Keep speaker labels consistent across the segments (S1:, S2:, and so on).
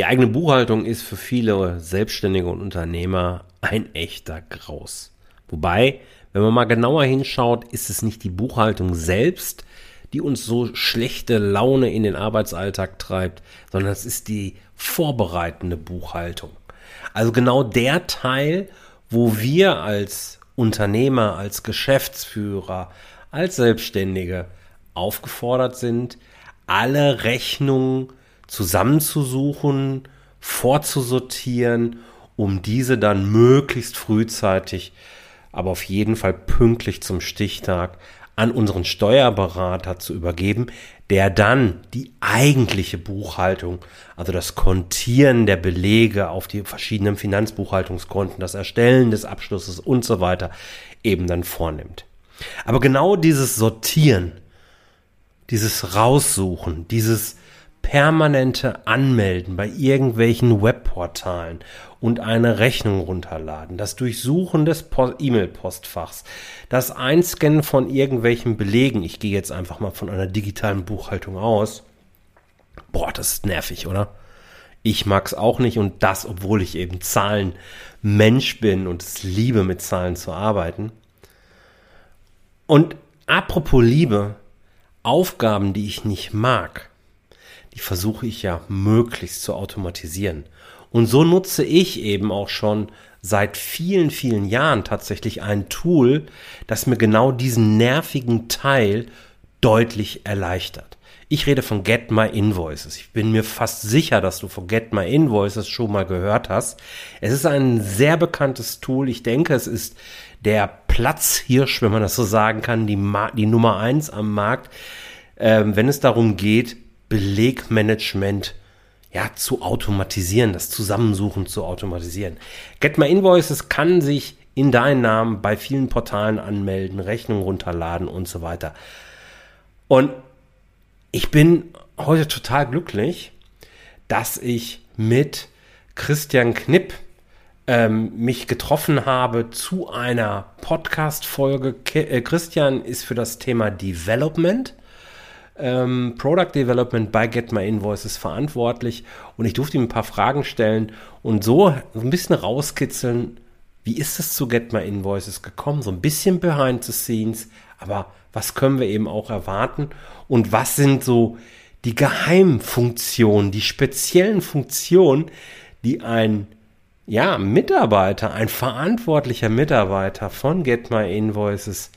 S1: Die eigene Buchhaltung ist für viele Selbstständige und Unternehmer ein echter Graus. Wobei, wenn man mal genauer hinschaut, ist es nicht die Buchhaltung selbst, die uns so schlechte Laune in den Arbeitsalltag treibt, sondern es ist die vorbereitende Buchhaltung. Also genau der Teil, wo wir als Unternehmer, als Geschäftsführer, als Selbstständige aufgefordert sind, alle Rechnungen zusammenzusuchen, vorzusortieren, um diese dann möglichst frühzeitig, aber auf jeden Fall pünktlich zum Stichtag an unseren Steuerberater zu übergeben, der dann die eigentliche Buchhaltung, also das Kontieren der Belege auf die verschiedenen Finanzbuchhaltungskonten, das Erstellen des Abschlusses und so weiter eben dann vornimmt. Aber genau dieses Sortieren, dieses Raussuchen, dieses permanente Anmelden bei irgendwelchen Webportalen und eine Rechnung runterladen, das Durchsuchen des E-Mail-Postfachs, das Einscannen von irgendwelchen Belegen, ich gehe jetzt einfach mal von einer digitalen Buchhaltung aus, boah, das ist nervig, oder? Ich mag's auch nicht und das, obwohl ich eben Zahlenmensch bin und es liebe, mit Zahlen zu arbeiten. Und apropos Liebe, Aufgaben, die ich nicht mag, die versuche ich ja möglichst zu automatisieren. Und so nutze ich eben auch schon seit vielen, vielen Jahren tatsächlich ein Tool, das mir genau diesen nervigen Teil deutlich erleichtert. Ich rede von Get My Invoices. Ich bin mir fast sicher, dass du von Get My Invoices schon mal gehört hast. Es ist ein sehr bekanntes Tool. Ich denke, es ist der Platzhirsch, wenn man das so sagen kann, die, Ma die Nummer eins am Markt, ähm, wenn es darum geht, Belegmanagement ja, zu automatisieren, das Zusammensuchen zu automatisieren. Get My Invoices kann sich in deinen Namen bei vielen Portalen anmelden, Rechnungen runterladen und so weiter. Und ich bin heute total glücklich, dass ich mit Christian Knipp ähm, mich getroffen habe zu einer Podcast-Folge. Äh, Christian ist für das Thema Development ähm, Product Development bei Get My Invoices verantwortlich. Und ich durfte ihm ein paar Fragen stellen und so ein bisschen rauskitzeln, wie ist es zu Get My Invoices gekommen? So ein bisschen behind the scenes, aber was können wir eben auch erwarten? Und was sind so die Geheimfunktionen, die speziellen Funktionen, die ein ja, Mitarbeiter, ein verantwortlicher Mitarbeiter von Get My Invoices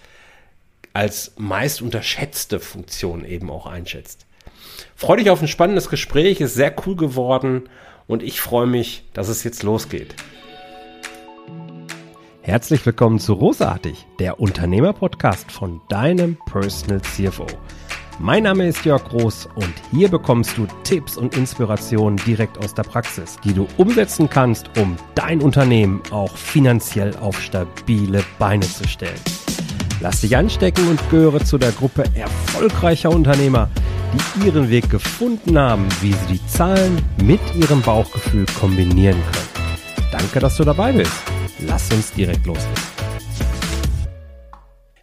S1: als meist unterschätzte Funktion eben auch einschätzt. Freue dich auf ein spannendes Gespräch, ist sehr cool geworden und ich freue mich, dass es jetzt losgeht. Herzlich willkommen zu Rosartig, der Unternehmerpodcast von deinem Personal CFO. Mein Name ist Jörg Groß und hier bekommst du Tipps und Inspirationen direkt aus der Praxis, die du umsetzen kannst, um dein Unternehmen auch finanziell auf stabile Beine zu stellen. Lass dich anstecken und gehöre zu der Gruppe erfolgreicher Unternehmer, die ihren Weg gefunden haben, wie sie die Zahlen mit ihrem Bauchgefühl kombinieren können. Danke, dass du dabei bist. Lass uns direkt loslegen.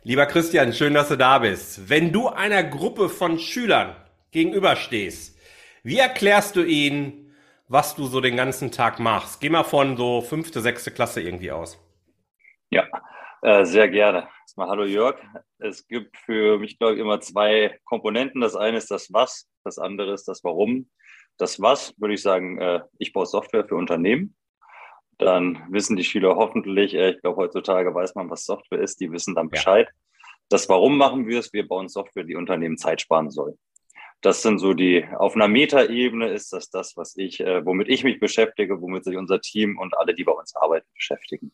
S1: Lieber Christian, schön, dass du da bist. Wenn du einer Gruppe von Schülern gegenüberstehst, wie erklärst du ihnen, was du so den ganzen Tag machst? Geh mal von so fünfte, sechste Klasse irgendwie aus.
S2: Ja, äh, sehr gerne. Erstmal hallo Jörg. Es gibt für mich, glaube ich, immer zwei Komponenten. Das eine ist das Was, das andere ist das Warum. Das Was würde ich sagen, äh, ich baue Software für Unternehmen. Dann wissen die Schüler hoffentlich, äh, ich glaube, heutzutage weiß man, was Software ist, die wissen dann Bescheid. Ja. Das Warum machen wir es? Wir bauen Software, die Unternehmen Zeit sparen soll. Das sind so die, auf einer Metaebene ist das das, was ich, äh, womit ich mich beschäftige, womit sich unser Team und alle, die bei uns arbeiten, beschäftigen.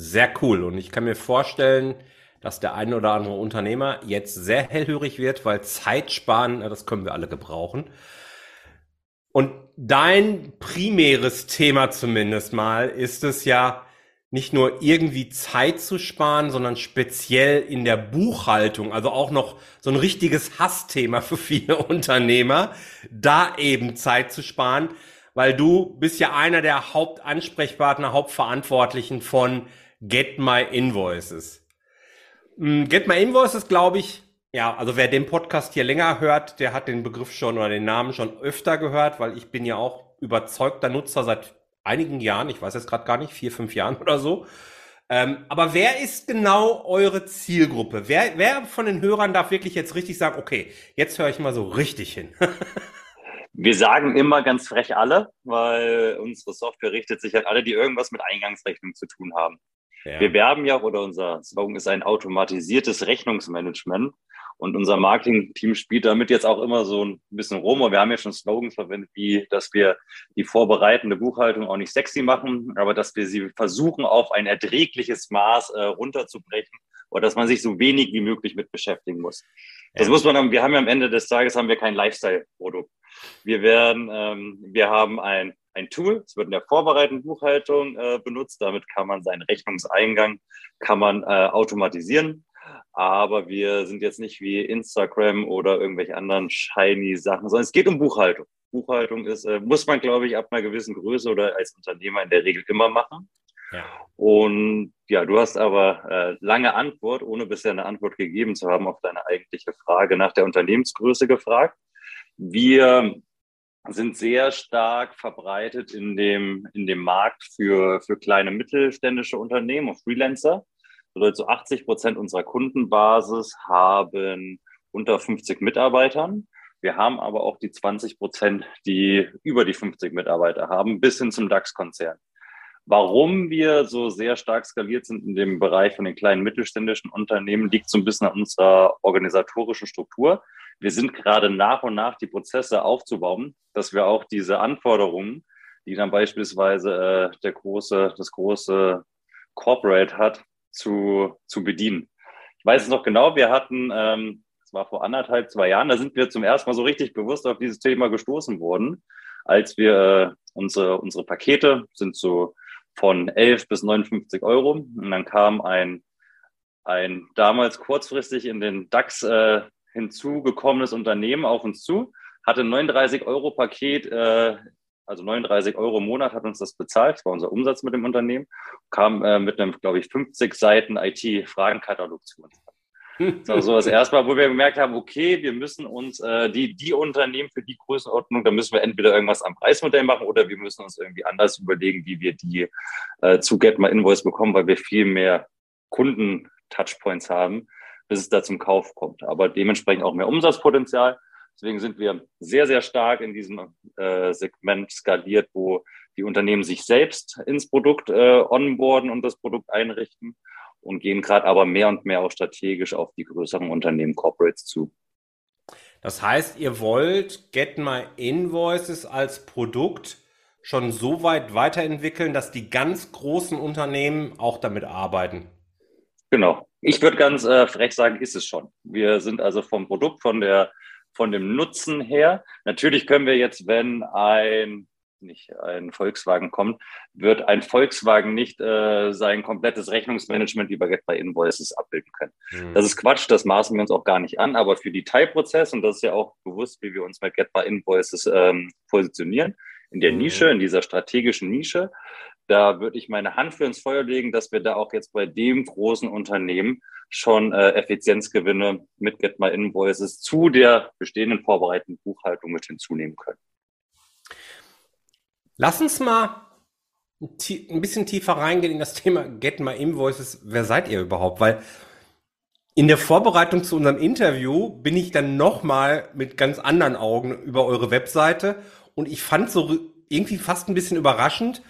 S1: Sehr cool. Und ich kann mir vorstellen, dass der ein oder andere Unternehmer jetzt sehr hellhörig wird, weil Zeit sparen, das können wir alle gebrauchen. Und dein primäres Thema zumindest mal ist es ja, nicht nur irgendwie Zeit zu sparen, sondern speziell in der Buchhaltung, also auch noch so ein richtiges Hassthema für viele Unternehmer, da eben Zeit zu sparen, weil du bist ja einer der Hauptansprechpartner, Hauptverantwortlichen von Get My Invoices. Mm, Get My Invoices, glaube ich, Ja, also wer den Podcast hier länger hört, der hat den Begriff schon oder den Namen schon öfter gehört, weil ich bin ja auch überzeugter Nutzer seit einigen Jahren, ich weiß jetzt gerade gar nicht, vier, fünf Jahren oder so. Ähm, aber wer ist genau eure Zielgruppe? Wer, wer von den Hörern darf wirklich jetzt richtig sagen, okay, jetzt höre ich mal so richtig hin?
S2: Wir sagen immer ganz frech alle, weil unsere Software richtet sich an alle, die irgendwas mit Eingangsrechnung zu tun haben. Ja. Wir werben ja, oder unser Slogan ist ein automatisiertes Rechnungsmanagement. Und unser Marketing-Team spielt damit jetzt auch immer so ein bisschen rum. Und wir haben ja schon Slogans verwendet, wie, dass wir die vorbereitende Buchhaltung auch nicht sexy machen, aber dass wir sie versuchen, auf ein erträgliches Maß äh, runterzubrechen oder dass man sich so wenig wie möglich mit beschäftigen muss. Ja. Das muss man haben. Wir haben ja am Ende des Tages haben wir kein Lifestyle-Produkt. Wir werden, ähm, wir haben ein, ein Tool, es wird in der vorbereitenden Buchhaltung äh, benutzt. Damit kann man seinen Rechnungseingang kann man äh, automatisieren. Aber wir sind jetzt nicht wie Instagram oder irgendwelche anderen shiny Sachen, sondern es geht um Buchhaltung. Buchhaltung ist, äh, muss man, glaube ich, ab einer gewissen Größe oder als Unternehmer in der Regel immer machen. Ja. Und ja, du hast aber äh, lange Antwort, ohne bisher eine Antwort gegeben zu haben auf deine eigentliche Frage nach der Unternehmensgröße gefragt. Wir sind sehr stark verbreitet in dem, in dem Markt für, für kleine mittelständische Unternehmen und Freelancer. Bedeutet, so 80 Prozent unserer Kundenbasis haben unter 50 Mitarbeitern. Wir haben aber auch die 20 Prozent, die über die 50 Mitarbeiter haben, bis hin zum DAX-Konzern. Warum wir so sehr stark skaliert sind in dem Bereich von den kleinen mittelständischen Unternehmen, liegt so ein bisschen an unserer organisatorischen Struktur. Wir sind gerade nach und nach die Prozesse aufzubauen, dass wir auch diese Anforderungen, die dann beispielsweise äh, der große, das große Corporate hat, zu, zu bedienen. Ich weiß es noch genau, wir hatten, ähm, das war vor anderthalb, zwei Jahren, da sind wir zum ersten Mal so richtig bewusst auf dieses Thema gestoßen worden, als wir äh, unsere, unsere Pakete sind so von 11 bis 59 Euro. Und dann kam ein, ein damals kurzfristig in den DAX äh, hinzugekommenes Unternehmen auf uns zu, hatte 39 Euro Paket äh, also 39 Euro im Monat hat uns das bezahlt, das war unser Umsatz mit dem Unternehmen, kam äh, mit einem, glaube ich, 50 Seiten IT-Fragenkatalog zu uns. Das so das erste Mal, wo wir gemerkt haben, okay, wir müssen uns äh, die, die Unternehmen für die Größenordnung, da müssen wir entweder irgendwas am Preismodell machen oder wir müssen uns irgendwie anders überlegen, wie wir die äh, zu Get My Invoice bekommen, weil wir viel mehr Kunden-Touchpoints haben, bis es da zum Kauf kommt. Aber dementsprechend auch mehr Umsatzpotenzial. Deswegen sind wir sehr, sehr stark in diesem äh, Segment skaliert, wo die Unternehmen sich selbst ins Produkt äh, onboarden und das Produkt einrichten und gehen gerade aber mehr und mehr auch strategisch auf die größeren Unternehmen, Corporates zu.
S1: Das heißt, ihr wollt Get My Invoices als Produkt schon so weit weiterentwickeln, dass die ganz großen Unternehmen auch damit arbeiten.
S2: Genau. Ich würde ganz äh, frech sagen, ist es schon. Wir sind also vom Produkt, von der von dem Nutzen her. Natürlich können wir jetzt, wenn ein nicht ein Volkswagen kommt, wird ein Volkswagen nicht äh, sein komplettes Rechnungsmanagement über Get by Invoices abbilden können. Mhm. Das ist Quatsch, das maßen wir uns auch gar nicht an, aber für die Teilprozess, und das ist ja auch bewusst, wie wir uns mit Get by Invoices ähm, positionieren, in der mhm. Nische, in dieser strategischen Nische, da würde ich meine Hand für ins Feuer legen, dass wir da auch jetzt bei dem großen Unternehmen schon äh, Effizienzgewinne mit Get My Invoices zu der bestehenden vorbereitenden Buchhaltung mit hinzunehmen können.
S1: Lass uns mal ein bisschen tiefer reingehen in das Thema Get My Invoices. Wer seid ihr überhaupt? Weil in der Vorbereitung zu unserem Interview bin ich dann nochmal mit ganz anderen Augen über eure Webseite und ich fand so irgendwie fast ein bisschen überraschend,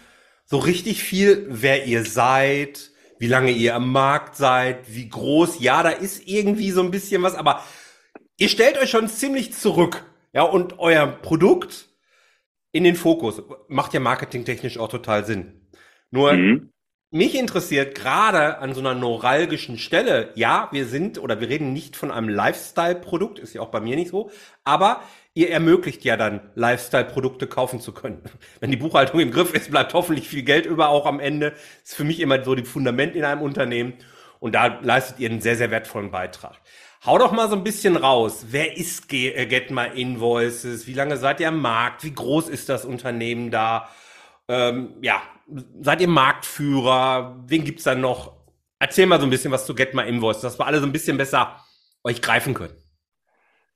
S1: so richtig viel, wer ihr seid, wie lange ihr am Markt seid, wie groß. Ja, da ist irgendwie so ein bisschen was, aber ihr stellt euch schon ziemlich zurück. Ja, und euer Produkt in den Fokus. Macht ja marketingtechnisch auch total Sinn. Nur, mhm. mich interessiert gerade an so einer neuralgischen Stelle, ja, wir sind oder wir reden nicht von einem Lifestyle-Produkt, ist ja auch bei mir nicht so, aber ihr ermöglicht ja dann, Lifestyle-Produkte kaufen zu können. Wenn die Buchhaltung im Griff ist, bleibt hoffentlich viel Geld über auch am Ende. ist für mich immer so die Fundament in einem Unternehmen. Und da leistet ihr einen sehr, sehr wertvollen Beitrag. Hau doch mal so ein bisschen raus. Wer ist äh, Get My Invoices? Wie lange seid ihr am Markt? Wie groß ist das Unternehmen da? Ähm, ja, seid ihr Marktführer? Wen gibt's da noch? Erzähl mal so ein bisschen was zu Get My Invoices, dass wir alle so ein bisschen besser euch greifen können.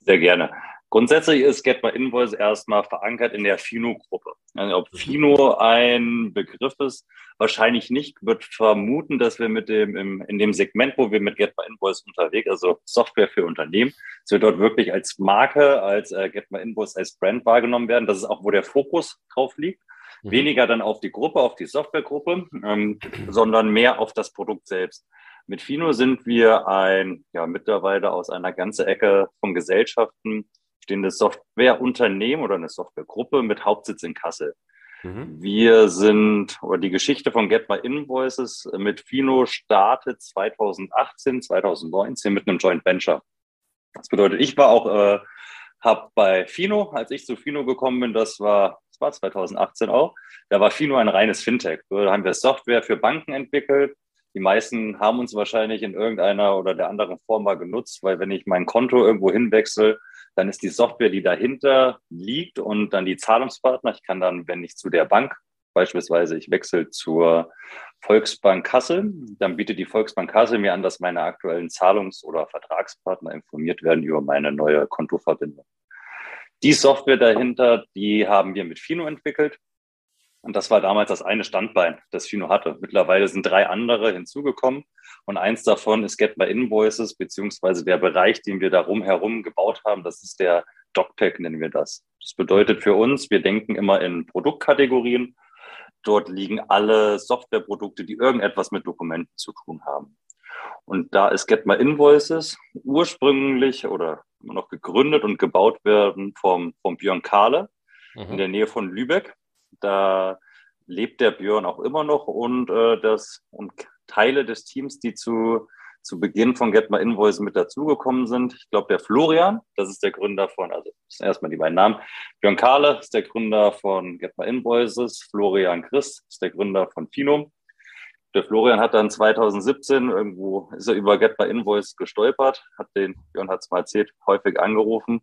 S2: Sehr gerne. Grundsätzlich ist Get My Invoice erstmal verankert in der Fino-Gruppe. Also ob Fino ein Begriff ist, wahrscheinlich nicht. Wird vermuten, dass wir mit dem im, in dem Segment, wo wir mit Get My Invoice unterwegs, also Software für Unternehmen, dass wir dort wirklich als Marke, als äh, Get My Invoice als Brand wahrgenommen werden. Das ist auch, wo der Fokus drauf liegt. Mhm. Weniger dann auf die Gruppe, auf die Softwaregruppe, ähm, sondern mehr auf das Produkt selbst. Mit Fino sind wir ein, ja, mittlerweile aus einer ganzen Ecke von Gesellschaften stehendes Softwareunternehmen oder eine Softwaregruppe mit Hauptsitz in Kassel. Mhm. Wir sind, oder die Geschichte von Get My Invoices mit Fino startet 2018, 2019 mit einem Joint Venture. Das bedeutet, ich war auch, äh, habe bei Fino, als ich zu Fino gekommen bin, das war, das war 2018 auch, da war Fino ein reines Fintech. Da haben wir Software für Banken entwickelt. Die meisten haben uns wahrscheinlich in irgendeiner oder der anderen Form mal genutzt, weil wenn ich mein Konto irgendwo hinwechsel, dann ist die Software, die dahinter liegt und dann die Zahlungspartner. Ich kann dann, wenn ich zu der Bank, beispielsweise ich wechsle zur Volksbank Kassel, dann bietet die Volksbank Kassel mir an, dass meine aktuellen Zahlungs- oder Vertragspartner informiert werden über meine neue Kontoverbindung. Die Software dahinter, die haben wir mit Fino entwickelt. Und das war damals das eine Standbein, das Fino hatte. Mittlerweile sind drei andere hinzugekommen. Und eins davon ist Get My Invoices, beziehungsweise der Bereich, den wir darum herum gebaut haben, das ist der DocTech, nennen wir das. Das bedeutet für uns, wir denken immer in Produktkategorien. Dort liegen alle Softwareprodukte, die irgendetwas mit Dokumenten zu tun haben. Und da ist Get My Invoices ursprünglich oder immer noch gegründet und gebaut werden vom, vom Björn Kahle mhm. in der Nähe von Lübeck. Da lebt der Björn auch immer noch und äh, das und Teile des Teams, die zu, zu Beginn von Get My Invoice mit dazugekommen sind. Ich glaube, der Florian, das ist der Gründer von, also erstmal die beiden Namen. Björn Kahle ist der Gründer von Get My Invoices. Florian Christ ist der Gründer von Finum. Der Florian hat dann 2017 irgendwo, ist er über Get My Invoice gestolpert, hat den, Björn hat es mal erzählt, häufig angerufen,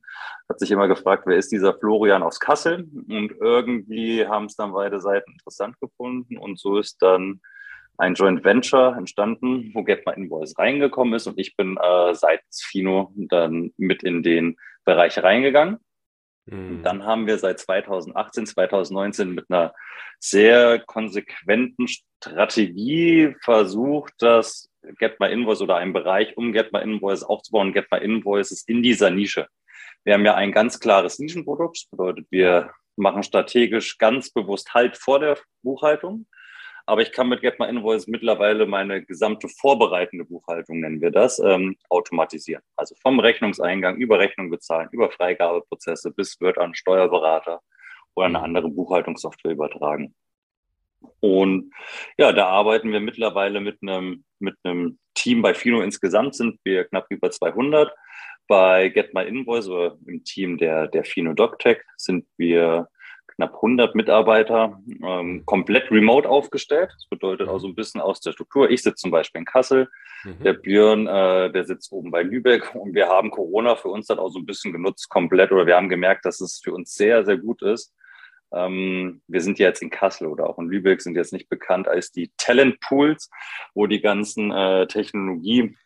S2: hat sich immer gefragt, wer ist dieser Florian aus Kassel? Und irgendwie haben es dann beide Seiten interessant gefunden und so ist dann ein Joint Venture entstanden, wo Get My Invoice reingekommen ist und ich bin äh, seitens Fino dann mit in den Bereich reingegangen. Mhm. Dann haben wir seit 2018, 2019 mit einer sehr konsequenten Strategie versucht, das Get My Invoice oder einen Bereich um Get My Invoice aufzubauen. Get My Invoice ist in dieser Nische. Wir haben ja ein ganz klares Nischenprodukt. Das bedeutet, wir machen strategisch ganz bewusst Halt vor der Buchhaltung. Aber ich kann mit Get My Invoice mittlerweile meine gesamte vorbereitende Buchhaltung, nennen wir das, ähm, automatisieren. Also vom Rechnungseingang über Rechnung bezahlen, über Freigabeprozesse bis wird an Steuerberater oder eine andere Buchhaltungssoftware übertragen. Und ja, da arbeiten wir mittlerweile mit einem, mit einem Team. Bei Fino insgesamt sind wir knapp über 200. Bei Get My Invoice oder im Team der, der Fino DocTech sind wir knapp 100 Mitarbeiter, ähm, komplett remote aufgestellt. Das bedeutet auch so ein bisschen aus der Struktur. Ich sitze zum Beispiel in Kassel, mhm. der Björn, äh, der sitzt oben bei Lübeck und wir haben Corona für uns dann auch so ein bisschen genutzt, komplett, oder wir haben gemerkt, dass es für uns sehr, sehr gut ist. Ähm, wir sind jetzt in Kassel oder auch in Lübeck, sind jetzt nicht bekannt als die Talent Pools, wo die ganzen äh, Technologie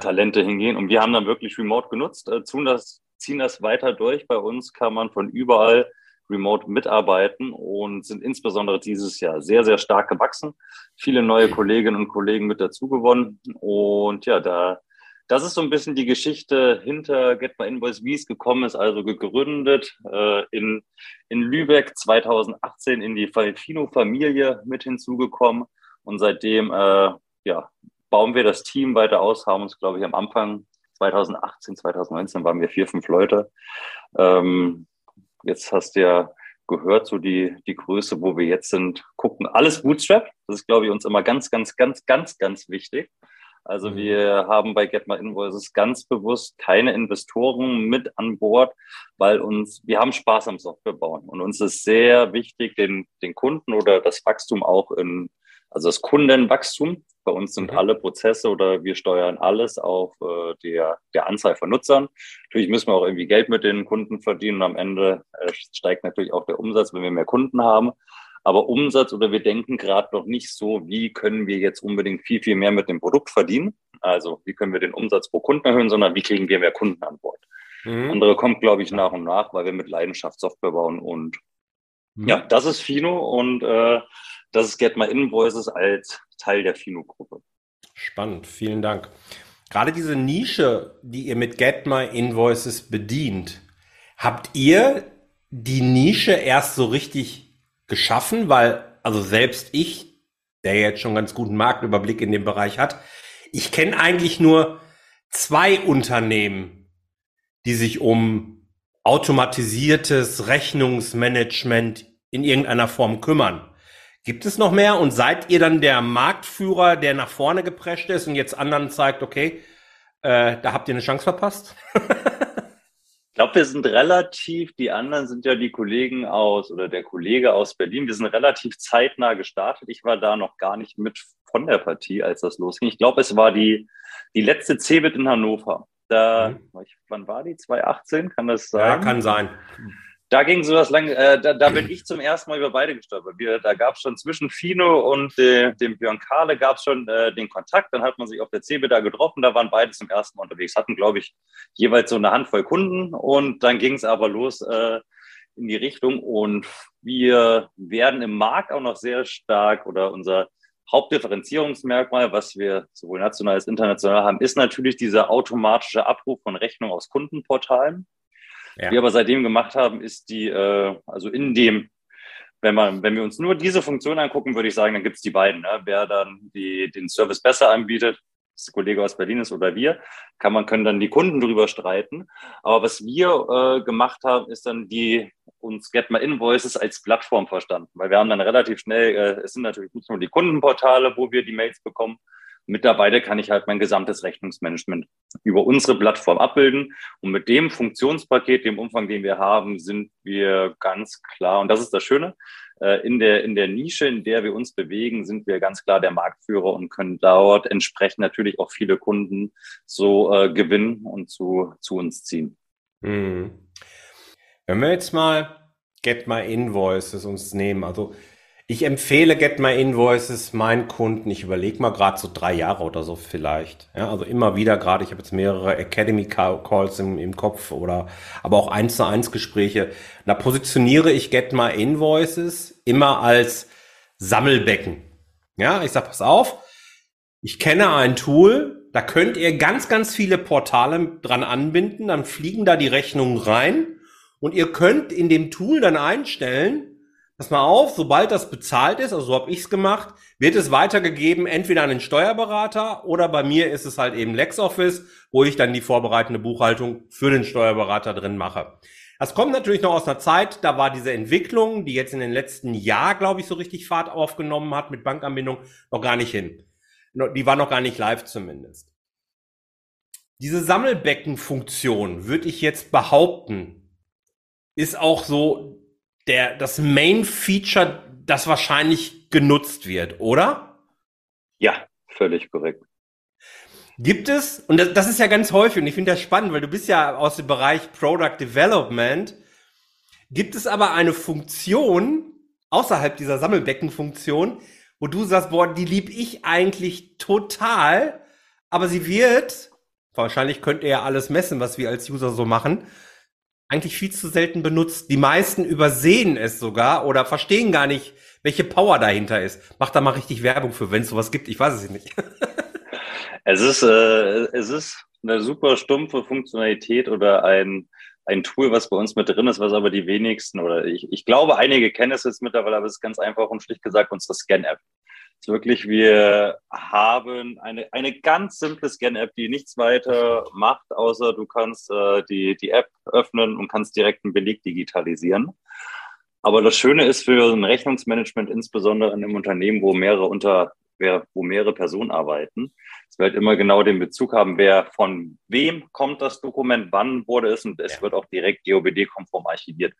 S2: Talente hingehen. Und wir haben dann wirklich Remote genutzt, äh, tun das, ziehen das weiter durch. Bei uns kann man von überall remote mitarbeiten und sind insbesondere dieses Jahr sehr, sehr stark gewachsen. Viele neue Kolleginnen und Kollegen mit dazu gewonnen. Und ja, da, das ist so ein bisschen die Geschichte hinter Get My Invoice, wie es gekommen ist. Also gegründet äh, in, in Lübeck 2018 in die Falfino-Familie mit hinzugekommen. Und seitdem, äh, ja, bauen wir das Team weiter aus, haben uns, glaube ich, am Anfang 2018, 2019 waren wir vier, fünf Leute. Ähm, Jetzt hast du ja gehört, so die, die Größe, wo wir jetzt sind, gucken. Alles Bootstrap. Das ist, glaube ich, uns immer ganz, ganz, ganz, ganz, ganz wichtig. Also mhm. wir haben bei Get My Invoices ganz bewusst keine Investoren mit an Bord, weil uns, wir haben Spaß am Software bauen und uns ist sehr wichtig, den, den Kunden oder das Wachstum auch in, also das Kundenwachstum bei uns sind mhm. alle Prozesse oder wir steuern alles auf äh, der, der Anzahl von Nutzern. Natürlich müssen wir auch irgendwie Geld mit den Kunden verdienen. Am Ende äh, steigt natürlich auch der Umsatz, wenn wir mehr Kunden haben. Aber Umsatz oder wir denken gerade noch nicht so, wie können wir jetzt unbedingt viel, viel mehr mit dem Produkt verdienen. Also wie können wir den Umsatz pro Kunden erhöhen, sondern wie kriegen wir mehr Kunden an Bord. Mhm. Andere kommt, glaube ich, nach und nach, weil wir mit Leidenschaft Software bauen. Und mhm. ja, das ist Fino und äh, das ist Get My Invoices als Teil der Fino-Gruppe.
S1: Spannend, vielen Dank. Gerade diese Nische, die ihr mit Get My Invoices bedient, habt ihr die Nische erst so richtig geschaffen? Weil, also selbst ich, der jetzt schon ganz guten Marktüberblick in dem Bereich hat, ich kenne eigentlich nur zwei Unternehmen, die sich um automatisiertes Rechnungsmanagement in irgendeiner Form kümmern. Gibt es noch mehr? Und seid ihr dann der Marktführer, der nach vorne geprescht ist und jetzt anderen zeigt, okay, äh, da habt ihr eine Chance verpasst?
S2: ich glaube, wir sind relativ, die anderen sind ja die Kollegen aus oder der Kollege aus Berlin. Wir sind relativ zeitnah gestartet. Ich war da noch gar nicht mit von der Partie, als das losging. Ich glaube, es war die, die letzte CeBIT in Hannover. Da, mhm. wann war die? 2018? Kann das sein?
S1: Ja, kann sein.
S2: Da ging sowas lang, äh, da, da, bin ich zum ersten Mal über beide gestolpert. Wir, da gab es schon zwischen Fino und äh, dem Björn Kahle gab es schon äh, den Kontakt. Dann hat man sich auf der CeBIT da getroffen. Da waren beide zum ersten Mal unterwegs. Hatten, glaube ich, jeweils so eine Handvoll Kunden. Und dann ging es aber los äh, in die Richtung. Und wir werden im Markt auch noch sehr stark oder unser Hauptdifferenzierungsmerkmal, was wir sowohl national als international haben, ist natürlich dieser automatische Abruf von Rechnungen aus Kundenportalen. Ja. Wir aber seitdem gemacht haben, ist die, äh, also in dem, wenn man, wenn wir uns nur diese Funktion angucken, würde ich sagen, dann gibt es die beiden. Ne? Wer dann die, den Service besser anbietet, das Kollege aus Berlin ist oder wir, kann man, können dann die Kunden drüber streiten. Aber was wir äh, gemacht haben, ist dann die uns Get My Invoices als Plattform verstanden, weil wir haben dann relativ schnell, äh, es sind natürlich nicht nur die Kundenportale, wo wir die Mails bekommen. Mittlerweile kann ich halt mein gesamtes Rechnungsmanagement über unsere Plattform abbilden. Und mit dem Funktionspaket, dem Umfang, den wir haben, sind wir ganz klar, und das ist das Schöne, äh, in der, in der Nische, in der wir uns bewegen, sind wir ganz klar der Marktführer und können dort entsprechend natürlich auch viele Kunden so äh, gewinnen und zu, zu uns ziehen. Mhm.
S1: Wenn wir jetzt mal Get My Invoices uns nehmen, also ich empfehle Get My Invoices meinen Kunden, ich überlege mal gerade so drei Jahre oder so vielleicht. Ja, also immer wieder gerade, ich habe jetzt mehrere Academy Calls im, im Kopf oder aber auch eins zu eins Gespräche. Da positioniere ich Get My Invoices immer als Sammelbecken. Ja, ich sag, pass auf, ich kenne ein Tool, da könnt ihr ganz, ganz viele Portale dran anbinden, dann fliegen da die Rechnungen rein und ihr könnt in dem Tool dann einstellen, pass mal auf, sobald das bezahlt ist, also so habe ich's gemacht, wird es weitergegeben entweder an den Steuerberater oder bei mir ist es halt eben LexOffice, wo ich dann die vorbereitende Buchhaltung für den Steuerberater drin mache. Das kommt natürlich noch aus einer Zeit, da war diese Entwicklung, die jetzt in den letzten Jahr, glaube ich, so richtig Fahrt aufgenommen hat mit Bankanbindung, noch gar nicht hin. Die war noch gar nicht live zumindest. Diese Sammelbeckenfunktion würde ich jetzt behaupten, ist auch so der, das Main-Feature, das wahrscheinlich genutzt wird, oder?
S2: Ja, völlig korrekt.
S1: Gibt es, und das, das ist ja ganz häufig, und ich finde das spannend, weil du bist ja aus dem Bereich Product Development, gibt es aber eine Funktion außerhalb dieser Sammelbeckenfunktion, wo du sagst, boah, die lieb ich eigentlich total, aber sie wird, wahrscheinlich könnt ihr ja alles messen, was wir als User so machen, eigentlich viel zu selten benutzt. Die meisten übersehen es sogar oder verstehen gar nicht, welche Power dahinter ist. Macht da mal richtig Werbung für, wenn es sowas gibt. Ich weiß es nicht.
S2: es ist, äh, es ist eine super stumpfe Funktionalität oder ein, ein Tool, was bei uns mit drin ist, was aber die wenigsten oder ich, ich glaube, einige kennen es jetzt mittlerweile, aber es ist ganz einfach und schlicht gesagt unsere Scan-App ist wirklich, wir haben eine, eine ganz simple Scan-App, die nichts weiter macht, außer du kannst äh, die, die App öffnen und kannst direkt einen Beleg digitalisieren. Aber das Schöne ist für ein Rechnungsmanagement, insbesondere in einem Unternehmen, wo mehrere unter, wo mehrere Personen arbeiten, dass wir halt immer genau den Bezug haben, wer von wem kommt das Dokument, wann wurde es und es wird auch direkt GOBD-konform archiviert.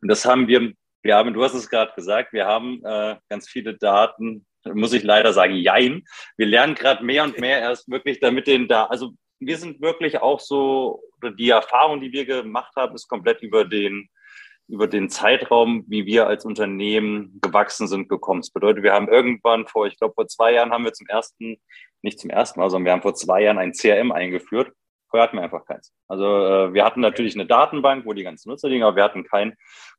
S2: Und das haben wir, wir haben, du hast es gerade gesagt, wir haben äh, ganz viele Daten muss ich leider sagen, jein. Wir lernen gerade mehr und mehr erst wirklich damit den da, also wir sind wirklich auch so, die Erfahrung, die wir gemacht haben, ist komplett über den, über den Zeitraum, wie wir als Unternehmen gewachsen sind, gekommen. Das bedeutet, wir haben irgendwann vor, ich glaube, vor zwei Jahren haben wir zum ersten, nicht zum ersten Mal, sondern wir haben vor zwei Jahren ein CRM eingeführt. Vorher hatten wir einfach keins. Also äh, wir hatten natürlich eine Datenbank, wo die ganzen Nutzer liegen, aber wir hatten keinen,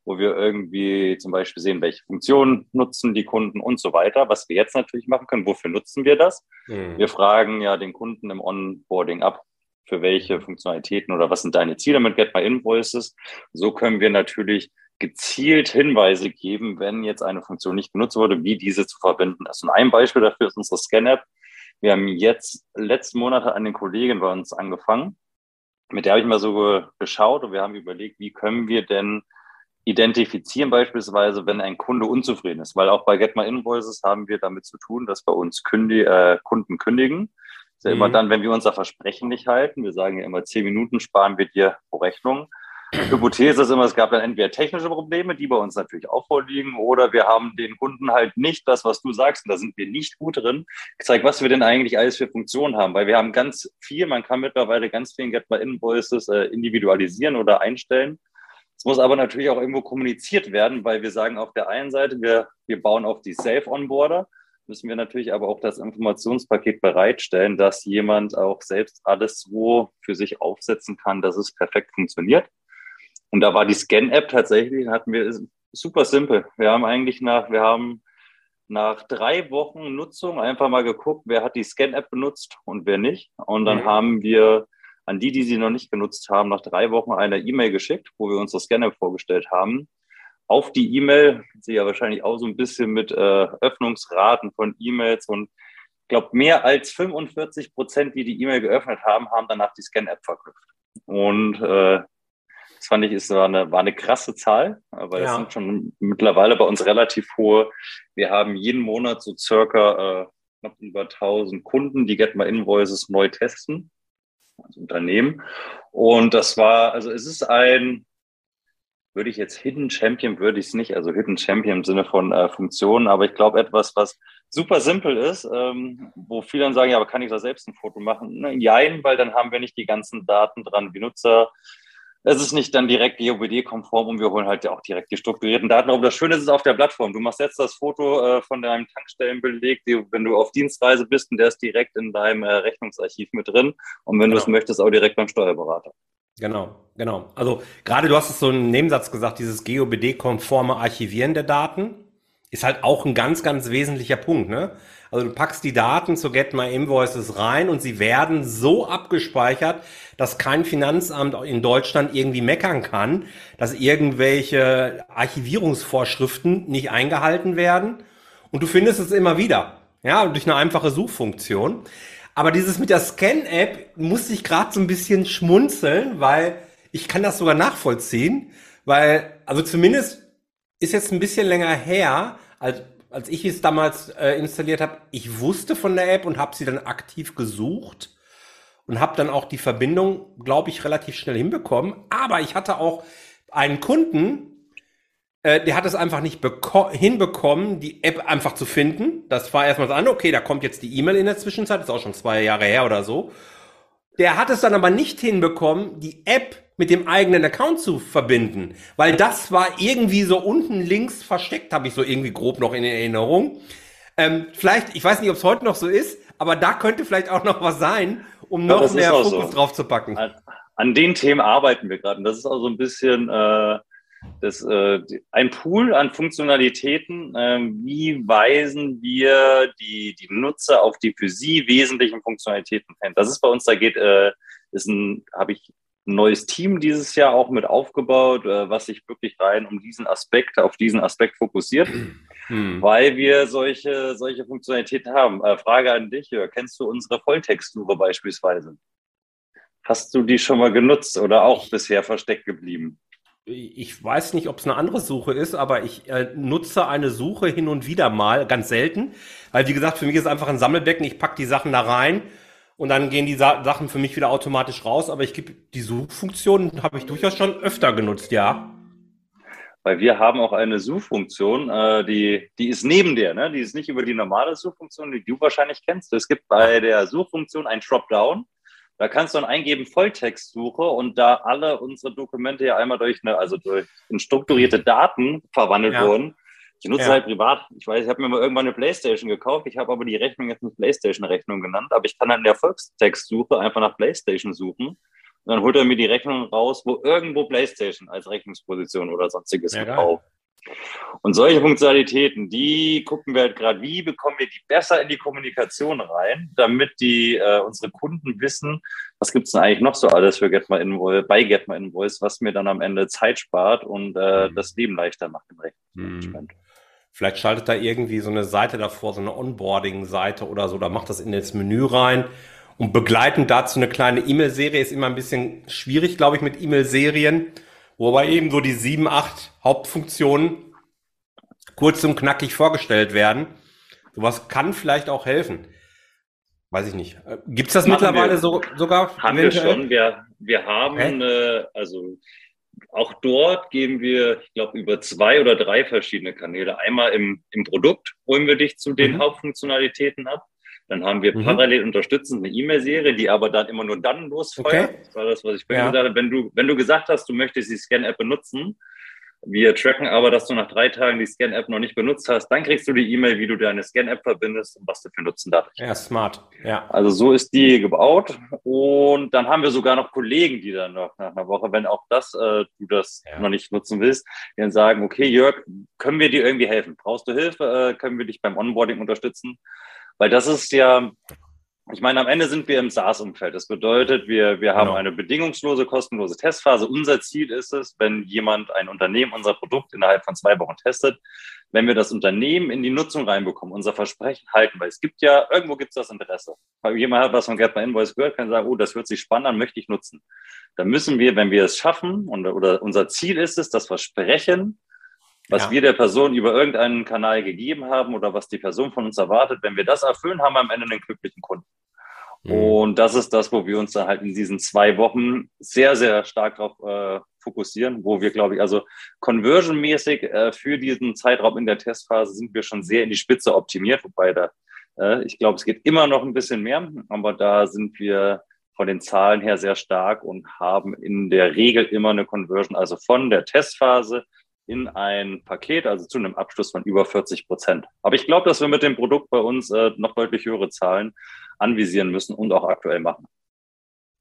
S2: wo wir irgendwie zum Beispiel sehen, welche Funktionen nutzen die Kunden und so weiter. Was wir jetzt natürlich machen können, wofür nutzen wir das? Mhm. Wir fragen ja den Kunden im Onboarding ab, für welche Funktionalitäten oder was sind deine Ziele mit Get My Invoices. So können wir natürlich gezielt Hinweise geben, wenn jetzt eine Funktion nicht genutzt wurde, wie diese zu verbinden ist. Und ein Beispiel dafür ist unsere Scan-App. Wir haben jetzt letzten Monat an den Kollegen bei uns angefangen. Mit der habe ich mal so geschaut und wir haben überlegt, wie können wir denn identifizieren beispielsweise, wenn ein Kunde unzufrieden ist. Weil auch bei Get My Invoices haben wir damit zu tun, dass bei uns Kündi äh, Kunden kündigen. Das ist ja mhm. immer dann, wenn wir unser Versprechen nicht halten. Wir sagen ja immer, zehn Minuten sparen wir dir pro Rechnung. Hypothese ist immer, es gab dann entweder technische Probleme, die bei uns natürlich auch vorliegen, oder wir haben den Kunden halt nicht das, was du sagst, und da sind wir nicht gut drin, gezeigt, was wir denn eigentlich alles für Funktionen haben, weil wir haben ganz viel, man kann mittlerweile ganz viel Get by Invoices äh, individualisieren oder einstellen. Es muss aber natürlich auch irgendwo kommuniziert werden, weil wir sagen auf der einen Seite, wir, wir bauen auf die Safe-Onboarder, müssen wir natürlich aber auch das Informationspaket bereitstellen, dass jemand auch selbst alles so für sich aufsetzen kann, dass es perfekt funktioniert. Und da war die Scan-App tatsächlich, hatten wir super simpel. Wir haben eigentlich nach, wir haben nach drei Wochen Nutzung einfach mal geguckt, wer hat die Scan-App benutzt und wer nicht. Und dann mhm. haben wir an die, die sie noch nicht genutzt haben, nach drei Wochen eine E-Mail geschickt, wo wir unsere Scan-App vorgestellt haben. Auf die E-Mail, sie ja wahrscheinlich auch so ein bisschen mit äh, Öffnungsraten von E-Mails und ich glaube, mehr als 45 Prozent, die die E-Mail geöffnet haben, haben danach die Scan-App verknüpft. Und äh, das fand ich, ist, war, eine, war eine krasse Zahl, aber ja. das sind schon mittlerweile bei uns relativ hohe. Wir haben jeden Monat so circa äh, knapp über 1000 Kunden, die Get My Invoices neu testen, als Unternehmen. Und das war, also es ist ein, würde ich jetzt Hidden Champion, würde ich es nicht, also Hidden Champion im Sinne von äh, Funktionen, aber ich glaube etwas, was super simpel ist, ähm, wo viele dann sagen, ja, aber kann ich da selbst ein Foto machen? Ne, jein, weil dann haben wir nicht die ganzen Daten dran, wie Nutzer, es ist nicht dann direkt GOBD-konform und wir holen halt ja auch direkt die strukturierten Daten. Aber das Schöne ist es auf der Plattform. Du machst jetzt das Foto äh, von deinem Tankstellenbeleg, die, wenn du auf Dienstreise bist und der ist direkt in deinem äh, Rechnungsarchiv mit drin. Und wenn genau. du es möchtest, auch direkt beim Steuerberater.
S1: Genau, genau. Also gerade du hast es so einen Nebensatz gesagt, dieses GOBD-konforme Archivieren der Daten ist halt auch ein ganz, ganz wesentlicher Punkt. Ne? Also du packst die Daten zu Get My Invoices rein und sie werden so abgespeichert, dass kein Finanzamt in Deutschland irgendwie meckern kann, dass irgendwelche Archivierungsvorschriften nicht eingehalten werden. Und du findest es immer wieder. Ja, durch eine einfache Suchfunktion. Aber dieses mit der Scan-App musste ich gerade so ein bisschen schmunzeln, weil ich kann das sogar nachvollziehen, weil, also zumindest ist jetzt ein bisschen länger her, als, als ich es damals äh, installiert habe, ich wusste von der App und habe sie dann aktiv gesucht und habe dann auch die Verbindung, glaube ich, relativ schnell hinbekommen. Aber ich hatte auch einen Kunden, äh, der hat es einfach nicht hinbekommen, die App einfach zu finden. Das war erstmal so an, okay, da kommt jetzt die E-Mail in der Zwischenzeit, ist auch schon zwei Jahre her oder so. Der hat es dann aber nicht hinbekommen, die App mit dem eigenen Account zu verbinden, weil das war irgendwie so unten links versteckt, habe ich so irgendwie grob noch in Erinnerung. Ähm, vielleicht, ich weiß nicht, ob es heute noch so ist, aber da könnte vielleicht auch noch was sein, um noch ja, mehr Fokus so. drauf zu packen.
S2: An, an, den Themen arbeiten wir gerade. Und das ist auch so ein bisschen äh, das, äh, ein Pool an Funktionalitäten. Äh, wie weisen wir die, die Nutzer auf die für sie wesentlichen Funktionalitäten hin? Das ist bei uns, da geht, äh, ist ein, habe ich ein neues Team dieses Jahr auch mit aufgebaut, äh, was sich wirklich rein um diesen Aspekt, auf diesen Aspekt fokussiert, hm. weil wir solche, solche Funktionalitäten haben. Äh, Frage an dich, kennst du unsere Volltextsuche beispielsweise? Hast du die schon mal genutzt oder auch bisher versteckt geblieben?
S1: Ich weiß nicht, ob es eine andere Suche ist, aber ich äh, nutze eine Suche hin und wieder mal, ganz selten. Weil, wie gesagt, für mich ist es einfach ein Sammelbecken. Ich packe die Sachen da rein und dann gehen die Sa Sachen für mich wieder automatisch raus. Aber ich gebe die Suchfunktion habe ich durchaus schon öfter genutzt, ja.
S2: Weil wir haben auch eine Suchfunktion, äh, die, die ist neben der, ne? die ist nicht über die normale Suchfunktion, die du wahrscheinlich kennst. Es gibt bei der Suchfunktion ein Dropdown. Da kannst du dann eingeben Volltextsuche und da alle unsere Dokumente ja einmal durch eine, also durch in strukturierte Daten verwandelt ja. wurden, Ich nutze ja. halt privat. Ich weiß, ich habe mir mal irgendwann eine Playstation gekauft. Ich habe aber die Rechnung jetzt nicht Playstation-Rechnung genannt. Aber ich kann dann in der Volkstextsuche einfach nach Playstation suchen. Und dann holt er mir die Rechnung raus, wo irgendwo Playstation als Rechnungsposition oder sonstiges ja, gekauft. Und solche Funktionalitäten, die gucken wir halt gerade, wie bekommen wir die besser in die Kommunikation rein, damit die äh, unsere Kunden wissen, was gibt es denn eigentlich noch so alles für Get My Invoice, bei Get My Invoice, was mir dann am Ende Zeit spart und äh, mhm. das Leben leichter macht im Rechnungsmanagement. Mhm.
S1: Vielleicht schaltet da irgendwie so eine Seite davor, so eine Onboarding-Seite oder so, da macht das in das Menü rein. Und begleitend dazu eine kleine E-Mail-Serie ist immer ein bisschen schwierig, glaube ich, mit E-Mail-Serien wobei eben so die sieben, acht Hauptfunktionen kurz und knackig vorgestellt werden. Sowas kann vielleicht auch helfen. Weiß ich nicht. Äh, Gibt es das Machen mittlerweile wir, so, sogar?
S2: Haben eventuell? wir schon. Wir, wir haben, äh, also auch dort gehen wir, ich glaube, über zwei oder drei verschiedene Kanäle. Einmal im, im Produkt holen wir dich zu den mhm. Hauptfunktionalitäten ab. Dann haben wir mhm. parallel unterstützend eine E-Mail-Serie, die aber dann immer nur dann losfeuert. Okay. Das war das, was ich vorhin ja. gesagt habe. Wenn du, wenn du gesagt hast, du möchtest die Scan-App benutzen, wir tracken aber, dass du nach drei Tagen die Scan-App noch nicht benutzt hast, dann kriegst du die E-Mail, wie du deine Scan-App verbindest und was du für nutzen darfst.
S1: Ja, smart. Ja.
S2: Also so ist die gebaut. Und dann haben wir sogar noch Kollegen, die dann noch nach einer Woche, wenn auch das äh, du das ja. noch nicht nutzen willst, die dann sagen, okay, Jörg, können wir dir irgendwie helfen? Brauchst du Hilfe? Äh, können wir dich beim Onboarding unterstützen? Weil das ist ja, ich meine, am Ende sind wir im SaaS-Umfeld. Das bedeutet, wir, wir haben genau. eine bedingungslose, kostenlose Testphase. Unser Ziel ist es, wenn jemand, ein Unternehmen, unser Produkt innerhalb von zwei Wochen testet, wenn wir das Unternehmen in die Nutzung reinbekommen, unser Versprechen halten, weil es gibt ja, irgendwo gibt es das Interesse. Weil jemand hat was von Get My Invoice gehört, kann sagen, oh, das hört sich spannend an, möchte ich nutzen. Dann müssen wir, wenn wir es schaffen, und, oder unser Ziel ist es, das Versprechen was ja. wir der Person über irgendeinen Kanal gegeben haben oder was die Person von uns erwartet, wenn wir das erfüllen, haben wir am Ende einen glücklichen Kunden. Mhm. Und das ist das, wo wir uns dann halt in diesen zwei Wochen sehr, sehr stark darauf äh, fokussieren, wo wir, glaube ich, also conversionmäßig äh, für diesen Zeitraum in der Testphase sind wir schon sehr in die Spitze optimiert, wobei da, äh, ich glaube, es geht immer noch ein bisschen mehr, aber da sind wir von den Zahlen her sehr stark und haben in der Regel immer eine Conversion, also von der Testphase in ein Paket, also zu einem Abschluss von über 40 Prozent. Aber ich glaube, dass wir mit dem Produkt bei uns äh, noch deutlich höhere Zahlen anvisieren müssen und auch aktuell machen.